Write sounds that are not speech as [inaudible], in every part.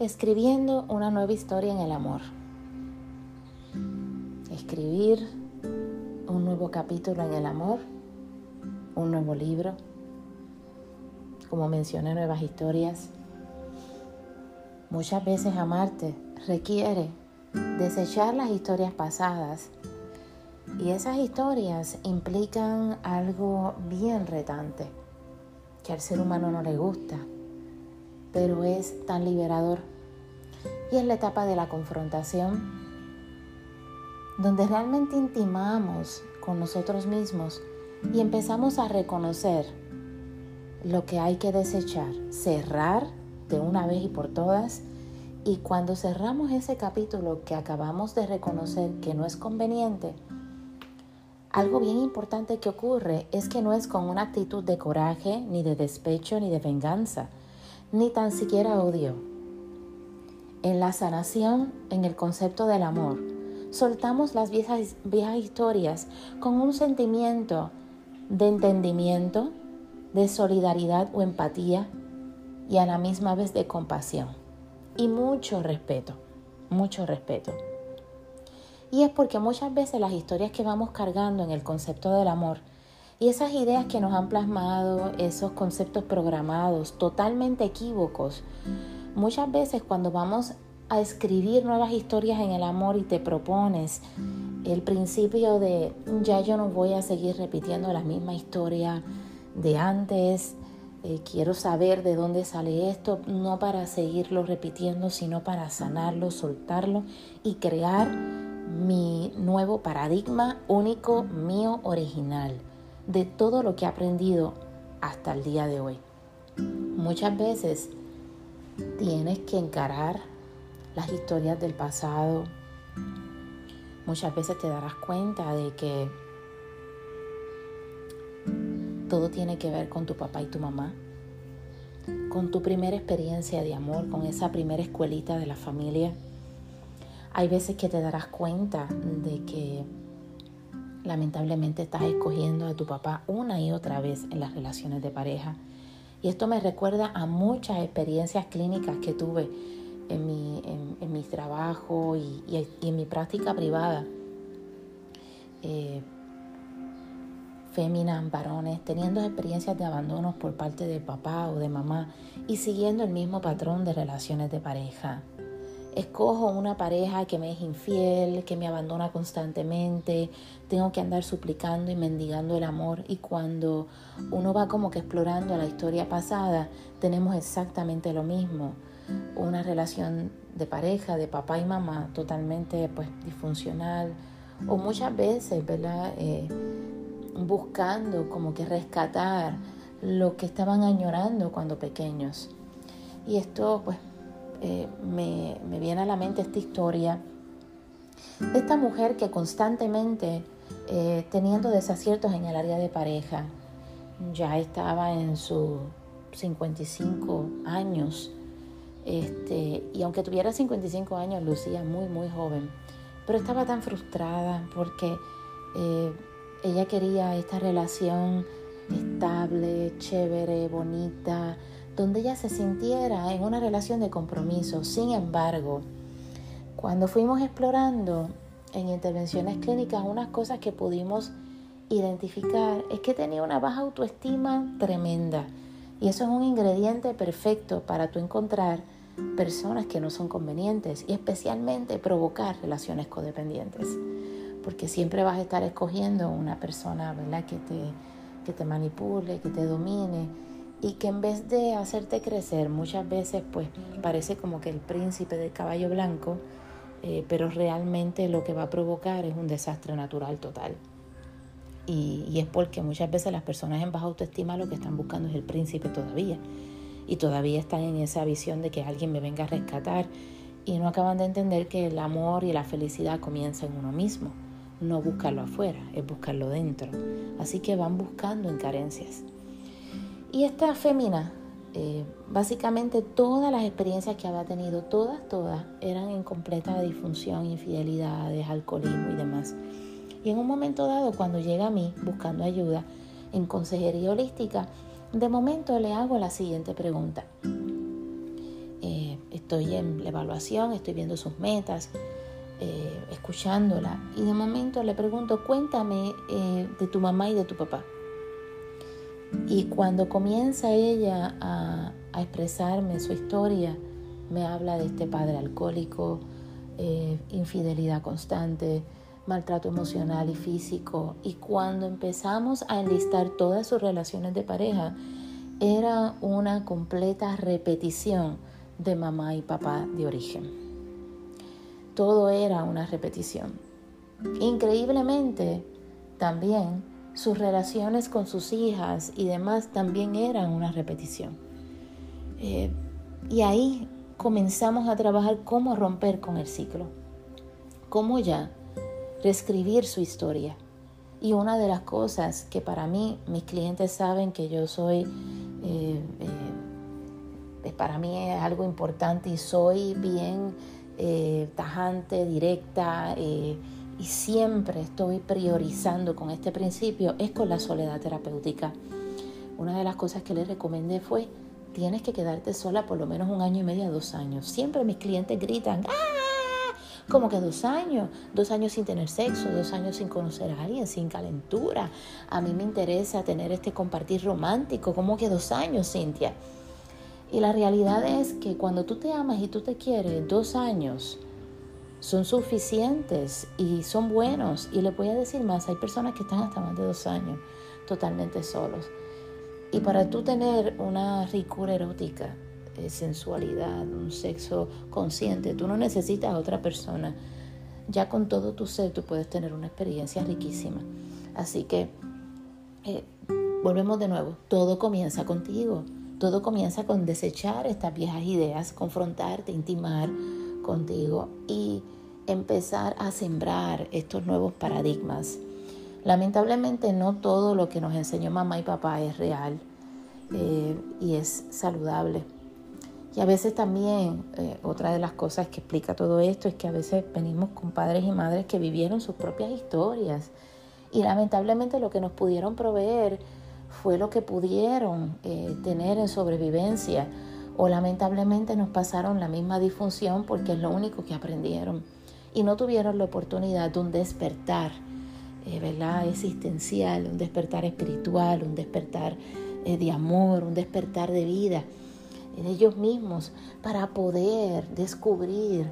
escribiendo una nueva historia en el amor. Escribir un nuevo capítulo en el amor, un nuevo libro, como mencioné, nuevas historias. Muchas veces amarte requiere desechar las historias pasadas y esas historias implican algo bien retante que al ser humano no le gusta, pero es tan liberador. Y es la etapa de la confrontación, donde realmente intimamos con nosotros mismos y empezamos a reconocer lo que hay que desechar, cerrar de una vez y por todas. Y cuando cerramos ese capítulo que acabamos de reconocer que no es conveniente, algo bien importante que ocurre es que no es con una actitud de coraje, ni de despecho, ni de venganza, ni tan siquiera odio. En la sanación, en el concepto del amor, soltamos las viejas, viejas historias con un sentimiento de entendimiento, de solidaridad o empatía y a la misma vez de compasión y mucho respeto, mucho respeto. Y es porque muchas veces las historias que vamos cargando en el concepto del amor y esas ideas que nos han plasmado, esos conceptos programados totalmente equívocos, muchas veces cuando vamos a escribir nuevas historias en el amor y te propones el principio de ya yo no voy a seguir repitiendo la misma historia de antes, eh, quiero saber de dónde sale esto, no para seguirlo repitiendo, sino para sanarlo, soltarlo y crear mi nuevo paradigma único, mío, original, de todo lo que he aprendido hasta el día de hoy. Muchas veces tienes que encarar las historias del pasado. Muchas veces te darás cuenta de que todo tiene que ver con tu papá y tu mamá, con tu primera experiencia de amor, con esa primera escuelita de la familia hay veces que te darás cuenta de que lamentablemente estás escogiendo a tu papá una y otra vez en las relaciones de pareja. Y esto me recuerda a muchas experiencias clínicas que tuve en mi, en, trabajo y, en mi práctica privada. Eh, féminas, varones, teniendo experiencias de abandonos por parte de papá o de mamá y siguiendo el mismo patrón de relaciones de pareja. Escojo una pareja que me es infiel, que me abandona constantemente, tengo que andar suplicando y mendigando el amor y cuando uno va como que explorando la historia pasada, tenemos exactamente lo mismo. Una relación de pareja, de papá y mamá totalmente pues disfuncional o muchas veces, ¿verdad? Eh, buscando como que rescatar lo que estaban añorando cuando pequeños. Y esto pues eh, me, viene a la mente esta historia de esta mujer que constantemente eh, teniendo desaciertos en el área de pareja, ya estaba en sus 55 años, este, y aunque tuviera 55 años, lucía muy, muy joven, pero estaba tan frustrada porque eh, ella quería esta relación estable, chévere, bonita, donde ella se sintiera en una relación de compromiso. Sin embargo, cuando fuimos explorando en intervenciones clínicas unas cosas que pudimos identificar es que tenía una baja autoestima tremenda. Y eso es un ingrediente perfecto para tú encontrar personas que no son convenientes y especialmente provocar relaciones codependientes. Porque siempre vas a estar escogiendo una persona ¿verdad? Que, te, que te manipule, que te domine y que en vez de hacerte crecer muchas veces pues parece como que el príncipe del caballo blanco, eh, pero realmente lo que va a provocar es un desastre natural total. Y, y, es porque muchas veces las personas en baja autoestima lo que están buscando es el príncipe todavía. Y todavía están en esa visión de que alguien me venga a rescatar y no acaban de entender que el amor y la felicidad comienzan en uno mismo. No buscarlo afuera, es buscarlo dentro. Así que van buscando en carencias. Y esta fémina, eh, básicamente todas las experiencias que había tenido, todas, todas, eran en completa disfunción, infidelidades, alcoholismo y demás. Y en un momento dado, cuando llega a mí buscando ayuda en consejería holística, de momento le hago la siguiente pregunta. Eh, estoy en la evaluación, estoy viendo sus metas, eh, escuchándola y de momento le pregunto, cuéntame eh, de tu mamá y de tu papá. Y cuando comienza ella a, expresarme su historia, me habla de este padre alcohólico, eh, infidelidad constante, maltrato emocional y físico. Y cuando empezamos a enlistar todas sus relaciones de pareja, era una completa repetición de mamá y papá de origen todo era una repetición. Increíblemente, también sus relaciones con sus hijas y demás también eran una repetición. Eh, y ahí comenzamos a trabajar cómo romper con el ciclo, cómo ya reescribir su historia. Y una de las cosas que para mí, mis clientes saben que yo soy, eh, eh, para mí es algo importante y soy bien eh, tajante, directa eh, y siempre estoy priorizando con este principio es con la soledad terapéutica. Una de las cosas que les recomendé fue, tienes que quedarte sola por lo menos un año y medio, dos años. Siempre mis clientes gritan, ¡ah! Como que dos años, dos años sin tener sexo, dos años sin conocer a alguien, sin calentura. A mí me interesa tener este compartir romántico, como que dos años, Cintia. Y la realidad es que cuando tú te amas y tú te quieres, dos años son suficientes y son buenos. Y le voy a decir más, hay personas que están hasta más de dos años totalmente solos. Y para tú tener una ricura erótica, eh, sensualidad, un sexo consciente, tú no necesitas a otra persona. Ya con todo tu ser tú puedes tener una experiencia riquísima. Así que eh, volvemos de nuevo, todo comienza contigo. Todo comienza con desechar estas viejas ideas, confrontarte, intimar contigo y empezar a sembrar estos nuevos paradigmas. Lamentablemente no todo lo que nos enseñó mamá y papá es real eh, y es saludable. Y a veces también eh, otra de las cosas que explica todo esto es que a veces venimos con padres y madres que vivieron sus propias historias y lamentablemente lo que nos pudieron proveer fue lo que pudieron eh, tener en sobrevivencia o lamentablemente nos pasaron la misma disfunción porque es lo único que aprendieron y no tuvieron la oportunidad de un despertar, eh, ¿verdad? Existencial, un despertar espiritual, un despertar eh, de amor, un despertar de vida en ellos mismos para poder descubrir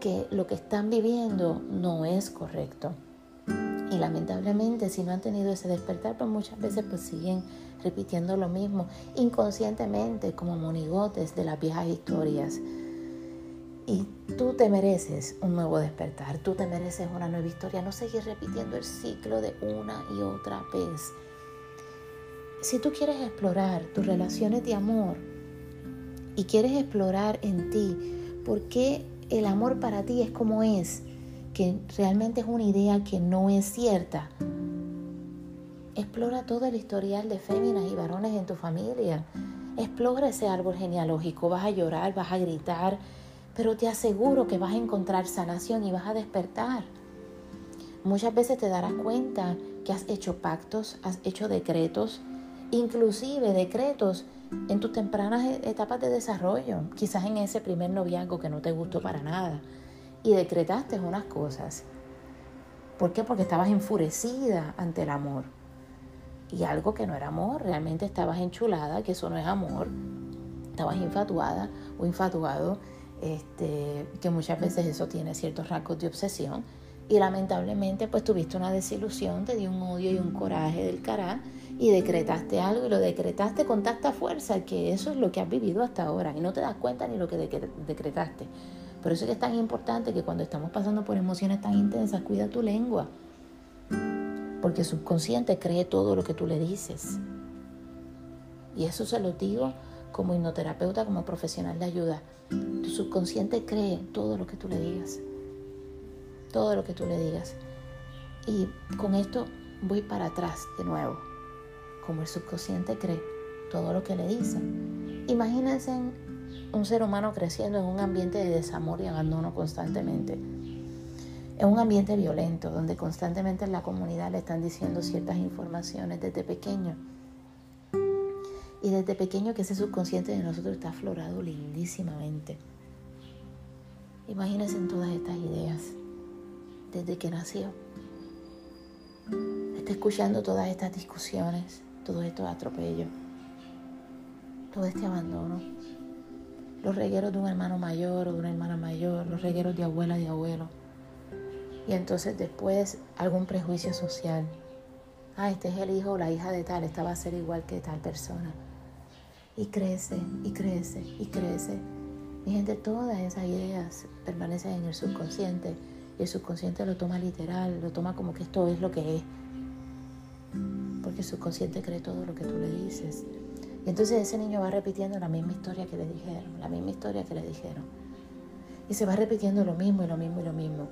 que lo que están viviendo no es correcto. Y lamentablemente si no han tenido ese despertar, pues muchas veces pues siguen repitiendo lo mismo inconscientemente como monigotes de las viejas historias. Y tú te mereces un nuevo despertar, tú te mereces una nueva historia, no seguir repitiendo el ciclo de una y otra vez. Si tú quieres explorar tus relaciones de amor y quieres explorar en ti por qué el amor para ti es como es, que realmente es una idea que no es cierta. Explora todo el historial de féminas y varones en tu familia. Explora ese árbol genealógico. Vas a llorar, vas a gritar, pero te aseguro que vas a encontrar sanación y vas a despertar. Muchas veces te darás cuenta que has hecho pactos, has hecho decretos, inclusive decretos en tus tempranas e-, etapas de desarrollo, quizás en ese primer noviazgo que no te gustó para nada y decretaste unas cosas. ¿Por qué? Porque estabas enfurecida ante el amor. Y algo que no era amor, realmente estabas enchulada, que eso no es amor. Estabas infatuada o infatuado, este, que muchas veces eso tiene ciertos rasgos de obsesión. Y lamentablemente pues tuviste una desilusión, te dio un odio y un coraje del cará y decretaste algo y lo decretaste con tanta fuerza que eso es lo que has vivido hasta ahora y no te das cuenta ni lo que decretaste. Por eso es es tan importante que cuando estamos pasando por emociones tan intensas, cuida tu lengua. Porque el subconsciente cree todo lo que tú le dices. Y eso se lo digo como hipnoterapeuta, como profesional de ayuda. Tu subconsciente cree todo lo que tú le digas. Todo lo que tú le digas. Y con esto voy para atrás de nuevo. Como el subconsciente cree todo lo que le dicen. Imagínense un ser humano creciendo en un ambiente de desamor y abandono constantemente. En un ambiente violento, donde constantemente en la comunidad le están diciendo ciertas informaciones desde pequeño. Y desde pequeño que ese subconsciente de nosotros está aflorado lindísimamente. Imagínense en todas estas ideas desde que nació. Está escuchando todas estas discusiones, todos estos atropellos, todo este abandono. Los regueros de un hermano mayor o de una hermana mayor, los regueros de abuela y abuelo. Y entonces después algún prejuicio social. Ah, este es el hijo o la hija de tal, esta va a ser igual que tal persona. Y crece, y crece, y crece mi gente, todas esas ideas permanecen en el subconsciente y el subconsciente lo toma literal, lo toma como que esto es lo que es. Porque el subconsciente cree todo lo que tú le dices. Y entonces ese niño va repitiendo la misma historia que le dijeron, la misma historia que le dijeron. Y se va repitiendo lo mismo y lo mismo y lo mismo.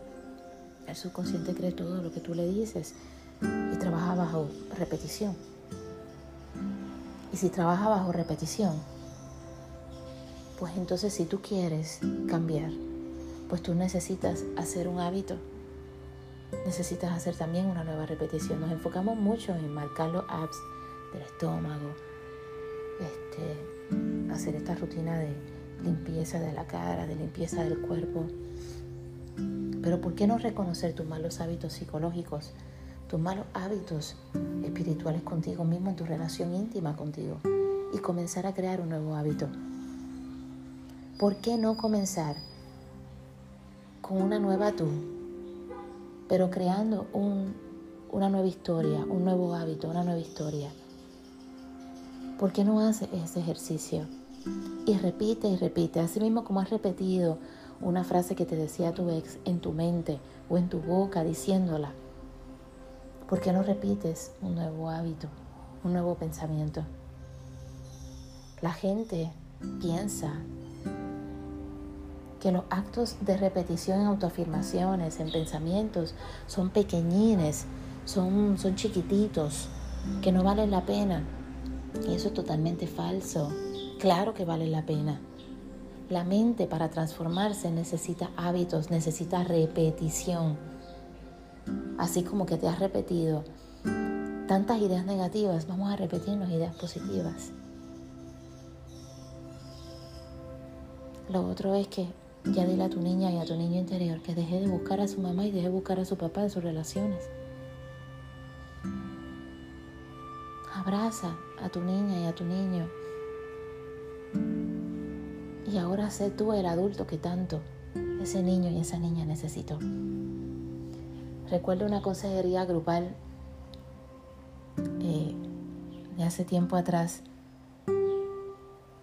El subconsciente cree todo lo que tú le dices y trabaja bajo repetición. Y si trabaja bajo repetición, pues entonces si tú quieres cambiar, pues tú necesitas hacer un hábito. Necesitas hacer también una nueva repetición. Nos enfocamos mucho en marcar los apps del estómago, este, hacer esta rutina de limpieza de la cara, de limpieza del cuerpo. Pero ¿por qué no reconocer tus malos hábitos psicológicos, tus malos hábitos espirituales contigo mismo, en tu relación íntima contigo y comenzar a crear un nuevo hábito? ¿por qué no comenzar con una nueva tú, pero creando una nueva historia, un nuevo hábito, una nueva historia? ¿Por qué no haces ese ejercicio? Y repite y repite, así mismo como has repetido una frase que te decía tu ex en tu mente o en tu boca diciéndola. ¿Por qué no repites un nuevo hábito, un nuevo pensamiento? La gente piensa que los actos de repetición en autoafirmaciones, en pensamientos, son pequeñines, son, son chiquititos, que no valen la pena. Y eso es totalmente falso. Claro que vale la pena. La mente para transformarse necesita hábitos, necesita repetición. Así como que te has repetido tantas ideas negativas, vamos a repetirnos ideas positivas. Lo otro es que ya dile a tu niña y a tu niño interior que deje de buscar a su mamá y deje de buscar a su papá en sus relaciones. Abraza a tu niña y a tu niño. Y ahora sé tú el adulto que tanto ese niño y esa niña necesitó. Recuerdo una consejería grupal eh, de hace tiempo atrás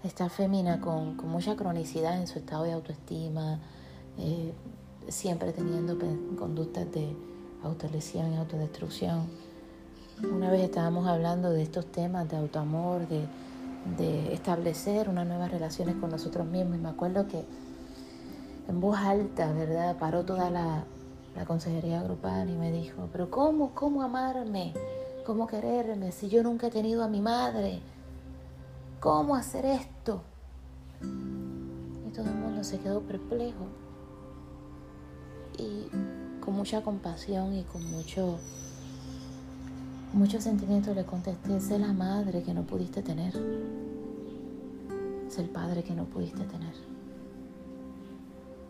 esta fémina con, mucha cronicidad en su estado de autoestima, eh, siempre teniendo conductas de autolesión y autodestrucción. Una vez estábamos hablando de estos temas de autoamor, de, establecer unas nuevas relaciones con nosotros mismos y me acuerdo que en voz alta, ¿verdad? Paró toda la, la consejería grupal y me dijo, pero ¿cómo, cómo amarme? ¿Cómo quererme si yo nunca he tenido a mi madre? ¿Cómo hacer esto? Y todo el mundo se quedó perplejo. Y con mucha compasión y con mucho, mucho sentimiento le contesté, sé la madre que no pudiste tener. Sé el padre que no pudiste tener.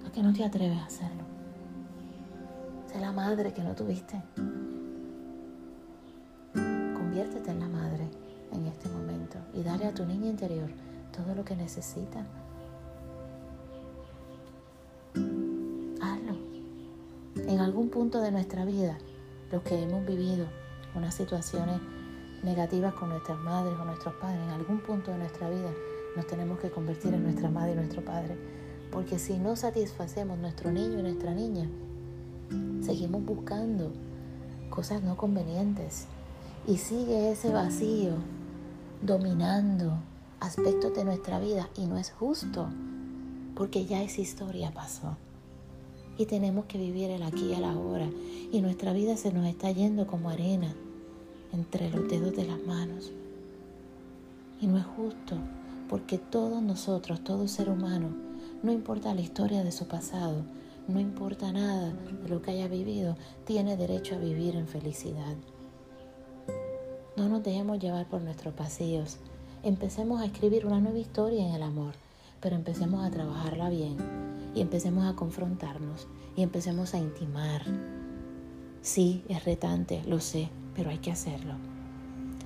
¿A qué no te atreves a hacerlo? Sé la madre que no tuviste. Conviértete en la madre en este momento y dale a tu niña interior todo lo que necesita. Hazlo. En algún punto de nuestra vida, los que hemos vivido unas situaciones negativas con nuestras madres o nuestros padres, en algún punto de nuestra vida nos tenemos que convertir en nuestra madre y nuestro padre. Porque si no satisfacemos nuestro niño y nuestra niña, seguimos buscando cosas no convenientes. Y sigue ese vacío dominando aspectos de nuestra vida. Y no es justo porque ya esa historia pasó y tenemos que vivir el aquí y el ahora y nuestra vida se nos está yendo como arena entre los dedos de las manos y no es justo porque todos nosotros, todo ser humano, no importa la historia de su pasado, no importa nada de lo que haya vivido, tiene derecho a vivir en felicidad. No nos dejemos llevar por nuestros pasillos. Empecemos a escribir una nueva historia en el amor, pero empecemos a trabajarla bien. y empecemos a confrontarnos y empecemos a intimar. Sí, es retante, lo sé, pero hay que hacerlo.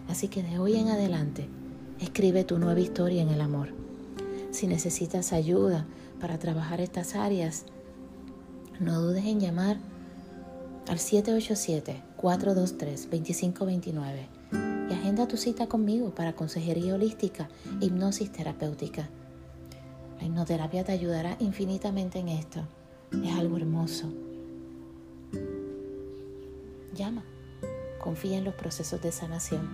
Así que de hoy en adelante, escribe tu nueva historia en el amor. Si necesitas ayuda para trabajar estas áreas, no dudes en llamar al 787-423-2529 y agenda tu cita conmigo para consejería holística hipnosis terapéutica. La hipnoterapia te ayudará infinitamente en esto. Es algo hermoso. Llama. Confía en los procesos de sanación.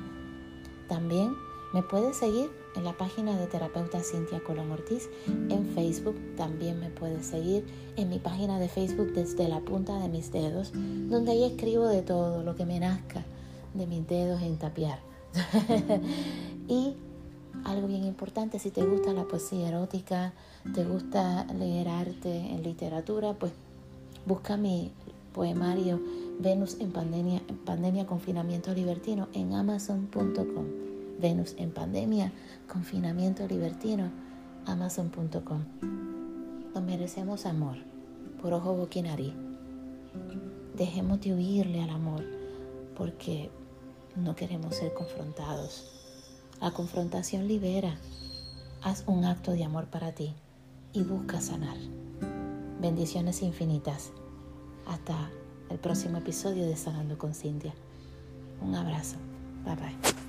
También me puedes seguir en la página de terapeuta Cintia Colón Ortiz en Facebook. También me puedes seguir en mi página de Facebook desde la punta de mis dedos, donde ahí escribo de todo lo que me nazca de mis dedos en tapiar. [laughs] y algo bien importante, si te gusta la poesía erótica, te gusta leer arte en literatura, pues busca mi poemario Venus en pandemia, pandemia confinamiento libertino en amazon.com. Venus en pandemia confinamiento libertino amazon.com. Nos merecemos amor por ojo, boca y nariz. Dejemos de huirle al amor porque no queremos ser confrontados. La confrontación libera. Haz un acto de amor para ti y busca sanar. Bendiciones infinitas. Hasta el próximo episodio de Sanando con Cintia. Un abrazo. Bye bye.